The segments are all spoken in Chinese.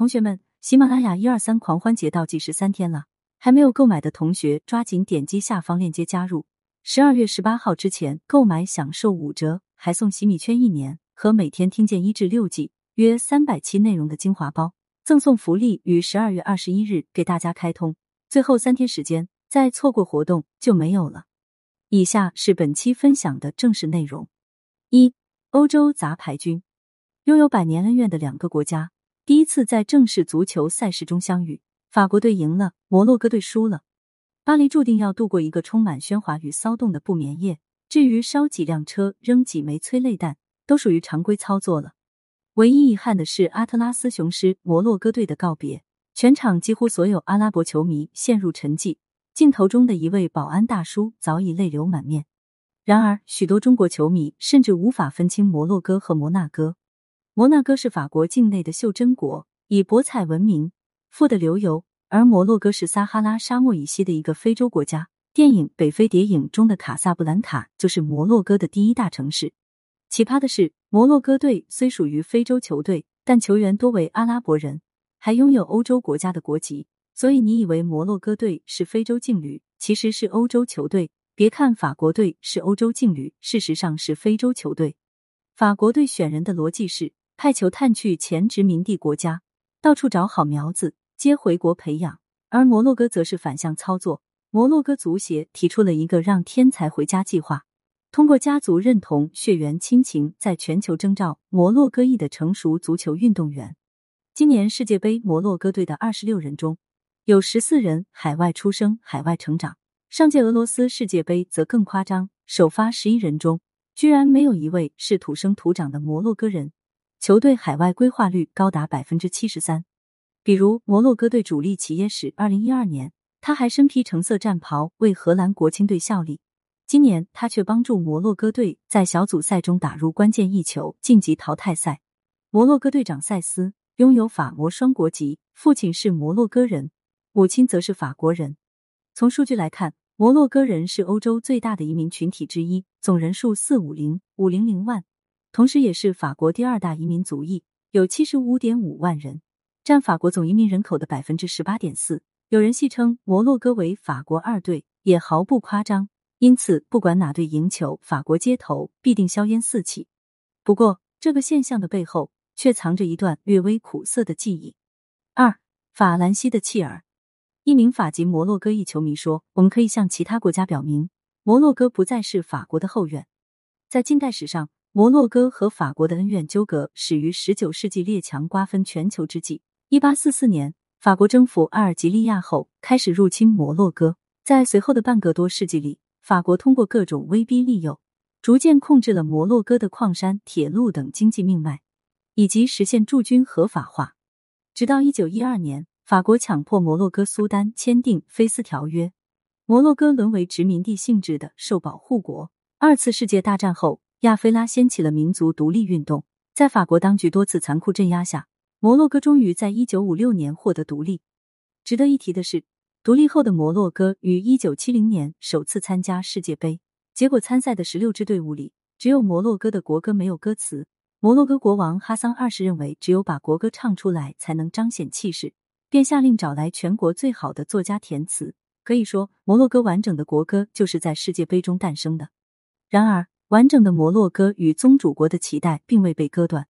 同学们，喜马拉雅一二三狂欢节倒计时三天了，还没有购买的同学抓紧点击下方链接加入。十二月十八号之前购买享受五折，还送洗米圈一年和每天听见一至六季约三百期内容的精华包，赠送福利于十二月二十一日给大家开通，最后三天时间，再错过活动就没有了。以下是本期分享的正式内容：一、欧洲杂牌军，拥有百年恩怨的两个国家。第一次在正式足球赛事中相遇，法国队赢了，摩洛哥队输了。巴黎注定要度过一个充满喧哗与骚动的不眠夜。至于烧几辆车、扔几枚催泪弹，都属于常规操作了。唯一遗憾的是阿特拉斯雄狮摩洛哥队的告别，全场几乎所有阿拉伯球迷陷入沉寂。镜头中的一位保安大叔早已泪流满面。然而，许多中国球迷甚至无法分清摩洛哥和摩纳哥。摩纳哥是法国境内的袖珍国，以博彩闻名，富得流油；而摩洛哥是撒哈拉沙漠以西的一个非洲国家。电影《北非谍影》中的卡萨布兰卡就是摩洛哥的第一大城市。奇葩的是，摩洛哥队虽属于非洲球队，但球员多为阿拉伯人，还拥有欧洲国家的国籍。所以你以为摩洛哥队是非洲劲旅，其实是欧洲球队。别看法国队是欧洲劲旅，事实上是非洲球队。法国队选人的逻辑是。派球探去前殖民地国家，到处找好苗子接回国培养；而摩洛哥则是反向操作。摩洛哥足协提出了一个让天才回家计划，通过家族认同、血缘亲情，在全球征召摩洛哥裔的成熟足球运动员。今年世界杯摩洛哥队的二十六人中，有十四人海外出生、海外成长。上届俄罗斯世界杯则更夸张，首发十一人中，居然没有一位是土生土长的摩洛哥人。球队海外规划率高达百分之七十三，比如摩洛哥队主力齐耶什，二零一二年他还身披橙色战袍为荷兰国青队效力，今年他却帮助摩洛哥队在小组赛中打入关键一球晋级淘汰赛。摩洛哥队长塞斯拥有法摩双国籍，父亲是摩洛哥人，母亲则是法国人。从数据来看，摩洛哥人是欧洲最大的移民群体之一，总人数四五零五零零万。同时，也是法国第二大移民族裔，有七十五点五万人，占法国总移民人口的百分之十八点四。有人戏称摩洛哥为法国二队，也毫不夸张。因此，不管哪队赢球，法国街头必定硝烟四起。不过，这个现象的背后却藏着一段略微苦涩的记忆。二，法兰西的弃儿。一名法籍摩洛哥裔球迷说：“我们可以向其他国家表明，摩洛哥不再是法国的后院。在近代史上。”摩洛哥和法国的恩怨纠葛始于十九世纪列强瓜分全球之际。一八四四年，法国征服阿尔及利亚后，开始入侵摩洛哥。在随后的半个多世纪里，法国通过各种威逼利诱，逐渐控制了摩洛哥的矿山、铁路等经济命脉，以及实现驻军合法化。直到一九一二年，法国强迫摩洛哥苏丹签订《菲斯条约》，摩洛哥沦为殖民地性质的受保护国。二次世界大战后。亚非拉掀起了民族独立运动，在法国当局多次残酷镇压下，摩洛哥终于在一九五六年获得独立。值得一提的是，独立后的摩洛哥于一九七零年首次参加世界杯，结果参赛的十六支队伍里，只有摩洛哥的国歌没有歌词。摩洛哥国王哈桑二世认为，只有把国歌唱出来才能彰显气势，便下令找来全国最好的作家填词。可以说，摩洛哥完整的国歌就是在世界杯中诞生的。然而，完整的摩洛哥与宗主国的脐带并未被割断。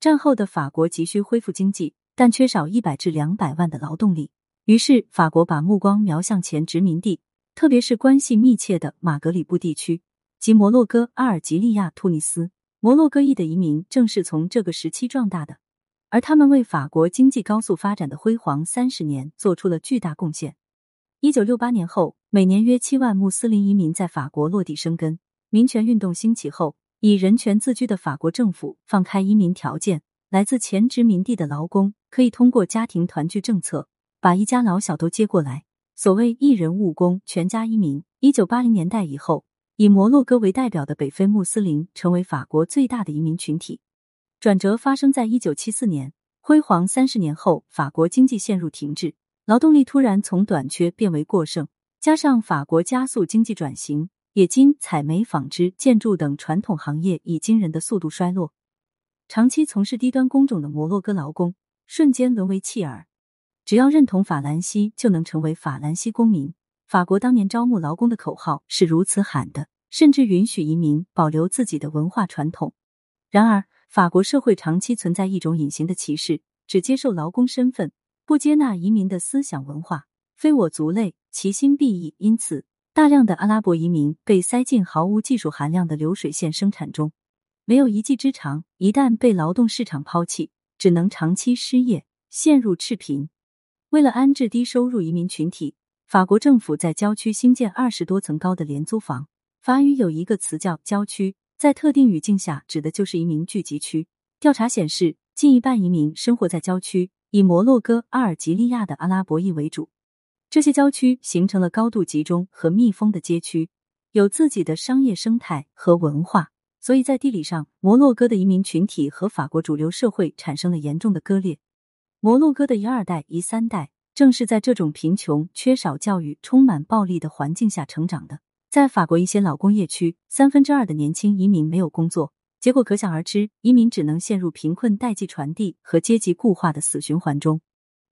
战后的法国急需恢复经济，但缺少一百至两百万的劳动力。于是，法国把目光瞄向前殖民地，特别是关系密切的马格里布地区，及摩洛哥、阿尔及利亚、突尼斯。摩洛哥裔的移民正是从这个时期壮大的，而他们为法国经济高速发展的辉煌三十年做出了巨大贡献。一九六八年后，每年约七万穆斯林移民在法国落地生根。民权运动兴起后，以人权自居的法国政府放开移民条件，来自前殖民地的劳工可以通过家庭团聚政策，把一家老小都接过来。所谓一人务工，全家移民。一九八零年代以后，以摩洛哥为代表的北非穆斯林成为法国最大的移民群体。转折发生在一九七四年，辉煌三十年后，法国经济陷入停滞，劳动力突然从短缺变为过剩，加上法国加速经济转型。冶金、采煤、纺织、建筑等传统行业以惊人的速度衰落。长期从事低端工种的摩洛哥劳工瞬间沦为弃儿。只要认同法兰西，就能成为法兰西公民。法国当年招募劳工的口号是如此喊的，甚至允许移民保留自己的文化传统。然而，法国社会长期存在一种隐形的歧视，只接受劳工身份，不接纳移民的思想文化。非我族类，其心必异。因此，大量的阿拉伯移民被塞进毫无技术含量的流水线生产中，没有一技之长。一旦被劳动市场抛弃，只能长期失业，陷入赤贫。为了安置低收入移民群体，法国政府在郊区新建二十多层高的廉租房。法语有一个词叫“郊区”，在特定语境下指的就是移民聚集区。调查显示，近一半移民生活在郊区，以摩洛哥、阿尔及利亚的阿拉伯裔为主。这些郊区形成了高度集中和密封的街区，有自己的商业生态和文化，所以在地理上，摩洛哥的移民群体和法国主流社会产生了严重的割裂。摩洛哥的一二代、一三代正是在这种贫穷、缺少教育、充满暴力的环境下成长的。在法国一些老工业区，三分之二的年轻移民没有工作，结果可想而知，移民只能陷入贫困、代际传递和阶级固化的死循环中。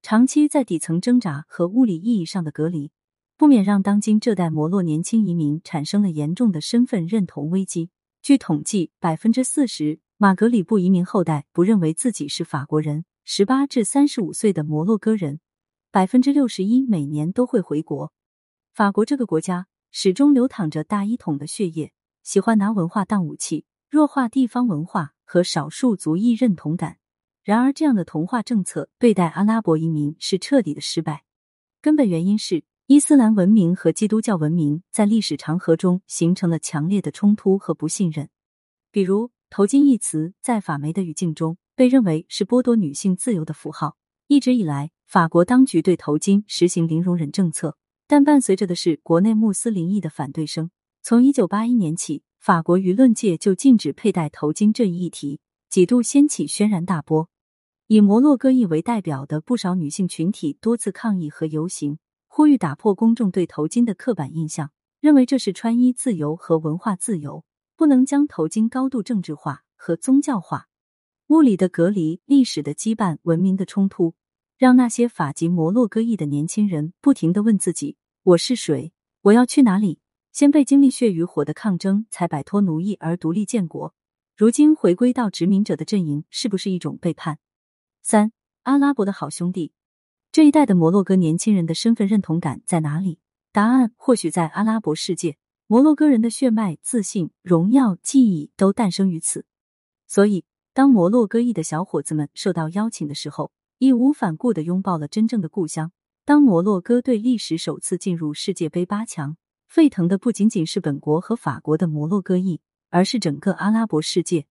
长期在底层挣扎和物理意义上的隔离，不免让当今这代摩洛年轻移民产生了严重的身份认同危机。据统计，百分之四十马格里布移民后代不认为自己是法国人；十八至三十五岁的摩洛哥人，百分之六十一每年都会回国。法国这个国家始终流淌着大一统的血液，喜欢拿文化当武器，弱化地方文化和少数族裔认同感。然而，这样的同化政策对待阿拉伯移民是彻底的失败。根本原因是伊斯兰文明和基督教文明在历史长河中形成了强烈的冲突和不信任。比如，“头巾”一词在法媒的语境中被认为是剥夺女性自由的符号。一直以来，法国当局对头巾实行零容忍政策，但伴随着的是国内穆斯林裔的反对声。从一九八一年起，法国舆论界就禁止佩戴头巾这一议题，几度掀起轩然大波。以摩洛哥裔为代表的不少女性群体多次抗议和游行，呼吁打破公众对头巾的刻板印象，认为这是穿衣自由和文化自由，不能将头巾高度政治化和宗教化。物理的隔离、历史的羁绊、文明的冲突，让那些法籍摩洛哥裔的年轻人不停的问自己：我是谁？我要去哪里？先被经历血与火的抗争，才摆脱奴役而独立建国，如今回归到殖民者的阵营，是不是一种背叛？三阿拉伯的好兄弟，这一代的摩洛哥年轻人的身份认同感在哪里？答案或许在阿拉伯世界。摩洛哥人的血脉、自信、荣耀、记忆都诞生于此。所以，当摩洛哥裔的小伙子们受到邀请的时候，义无反顾的拥抱了真正的故乡。当摩洛哥队历史首次进入世界杯八强，沸腾的不仅仅是本国和法国的摩洛哥裔，而是整个阿拉伯世界。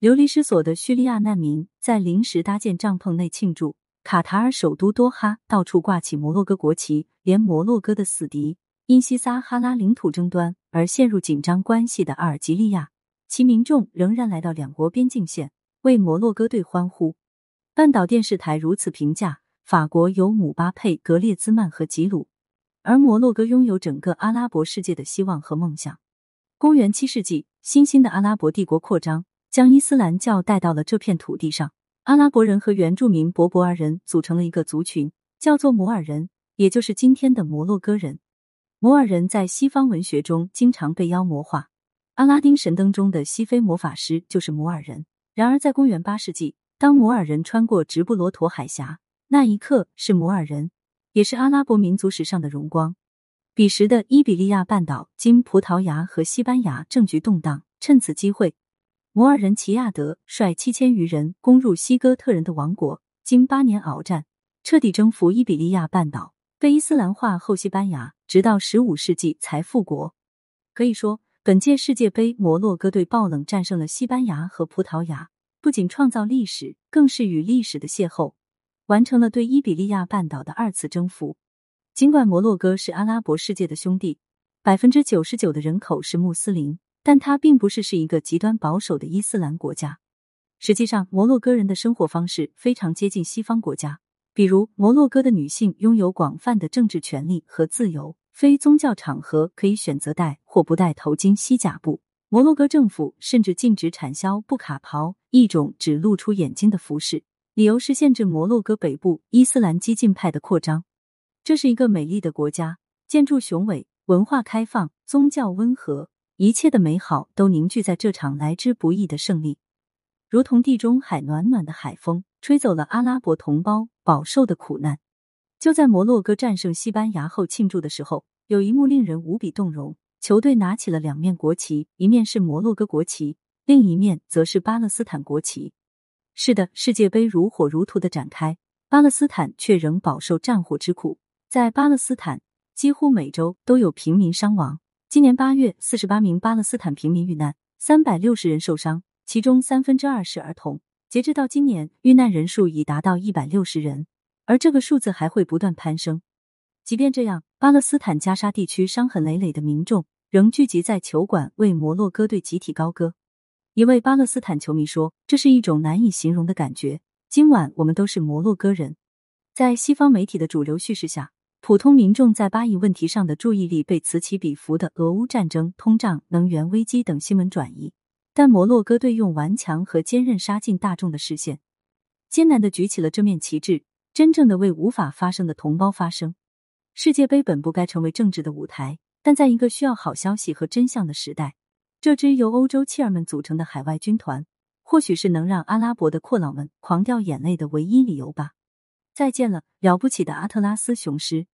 流离失所的叙利亚难民在临时搭建帐篷内庆祝。卡塔尔首都多哈到处挂起摩洛哥国旗，连摩洛哥的死敌因西撒哈拉领土争端而陷入紧张关系的阿尔及利亚，其民众仍然来到两国边境线为摩洛哥队欢呼。半岛电视台如此评价：法国有姆巴佩、格列兹曼和吉鲁，而摩洛哥拥有整个阿拉伯世界的希望和梦想。公元七世纪，新兴的阿拉伯帝国扩张。将伊斯兰教带到了这片土地上，阿拉伯人和原住民博博尔人组成了一个族群，叫做摩尔人，也就是今天的摩洛哥人。摩尔人在西方文学中经常被妖魔化，阿拉丁神灯中的西非魔法师就是摩尔人。然而，在公元八世纪，当摩尔人穿过直布罗陀海峡，那一刻是摩尔人，也是阿拉伯民族史上的荣光。彼时的伊比利亚半岛（今葡萄牙和西班牙）政局动荡，趁此机会。摩尔人齐亚德率七千余人攻入西哥特人的王国，经八年鏖战，彻底征服伊比利亚半岛，被伊斯兰化后，西班牙直到十五世纪才复国。可以说，本届世界杯，摩洛哥队爆冷战胜了西班牙和葡萄牙，不仅创造历史，更是与历史的邂逅，完成了对伊比利亚半岛的二次征服。尽管摩洛哥是阿拉伯世界的兄弟，百分之九十九的人口是穆斯林。但它并不是是一个极端保守的伊斯兰国家。实际上，摩洛哥人的生活方式非常接近西方国家。比如，摩洛哥的女性拥有广泛的政治权利和自由，非宗教场合可以选择戴或不戴头巾、西甲布。摩洛哥政府甚至禁止产销布卡袍，一种只露出眼睛的服饰。理由是限制摩洛哥北部伊斯兰激进派的扩张。这是一个美丽的国家，建筑雄伟，文化开放，宗教温和，一切的美好都凝聚在这场来之不易的胜利，如同地中海暖暖的海风，吹走了阿拉伯同胞饱受的苦难。就在摩洛哥战胜西班牙后庆祝的时候，有一幕令人无比动容：球队拿起了两面国旗，一面是摩洛哥国旗，另一面则是巴勒斯坦国旗。是的，世界杯如火如荼的展开，巴勒斯坦却仍饱受战火之苦。在巴勒斯坦，几乎每周都有平民伤亡。今年八月，四十八名巴勒斯坦平民遇难，三百六十人受伤，其中三分之二是儿童。截至到今年，遇难人数已达到一百六十人。而这个数字还会不断攀升。即便这样，巴勒斯坦加沙地区伤痕累累的民众仍聚集在球馆为摩洛哥队集体高歌。一位巴勒斯坦球迷说：“这是一种难以形容的感觉。今晚我们都是摩洛哥人。”在西方媒体的主流叙事下，普通民众在巴以问题上的注意力被此起彼伏的俄乌战争、通胀、能源危机等新闻转移。但摩洛哥队用顽强和坚韧杀进大众的视线，艰难的举起了这面旗帜。真正的为无法发声的同胞发声。世界杯本不该成为政治的舞台，但在一个需要好消息和真相的时代，这支由欧洲妻儿们组成的海外军团，或许是能让阿拉伯的阔佬们狂掉眼泪的唯一理由吧。再见了，了不起的阿特拉斯雄狮。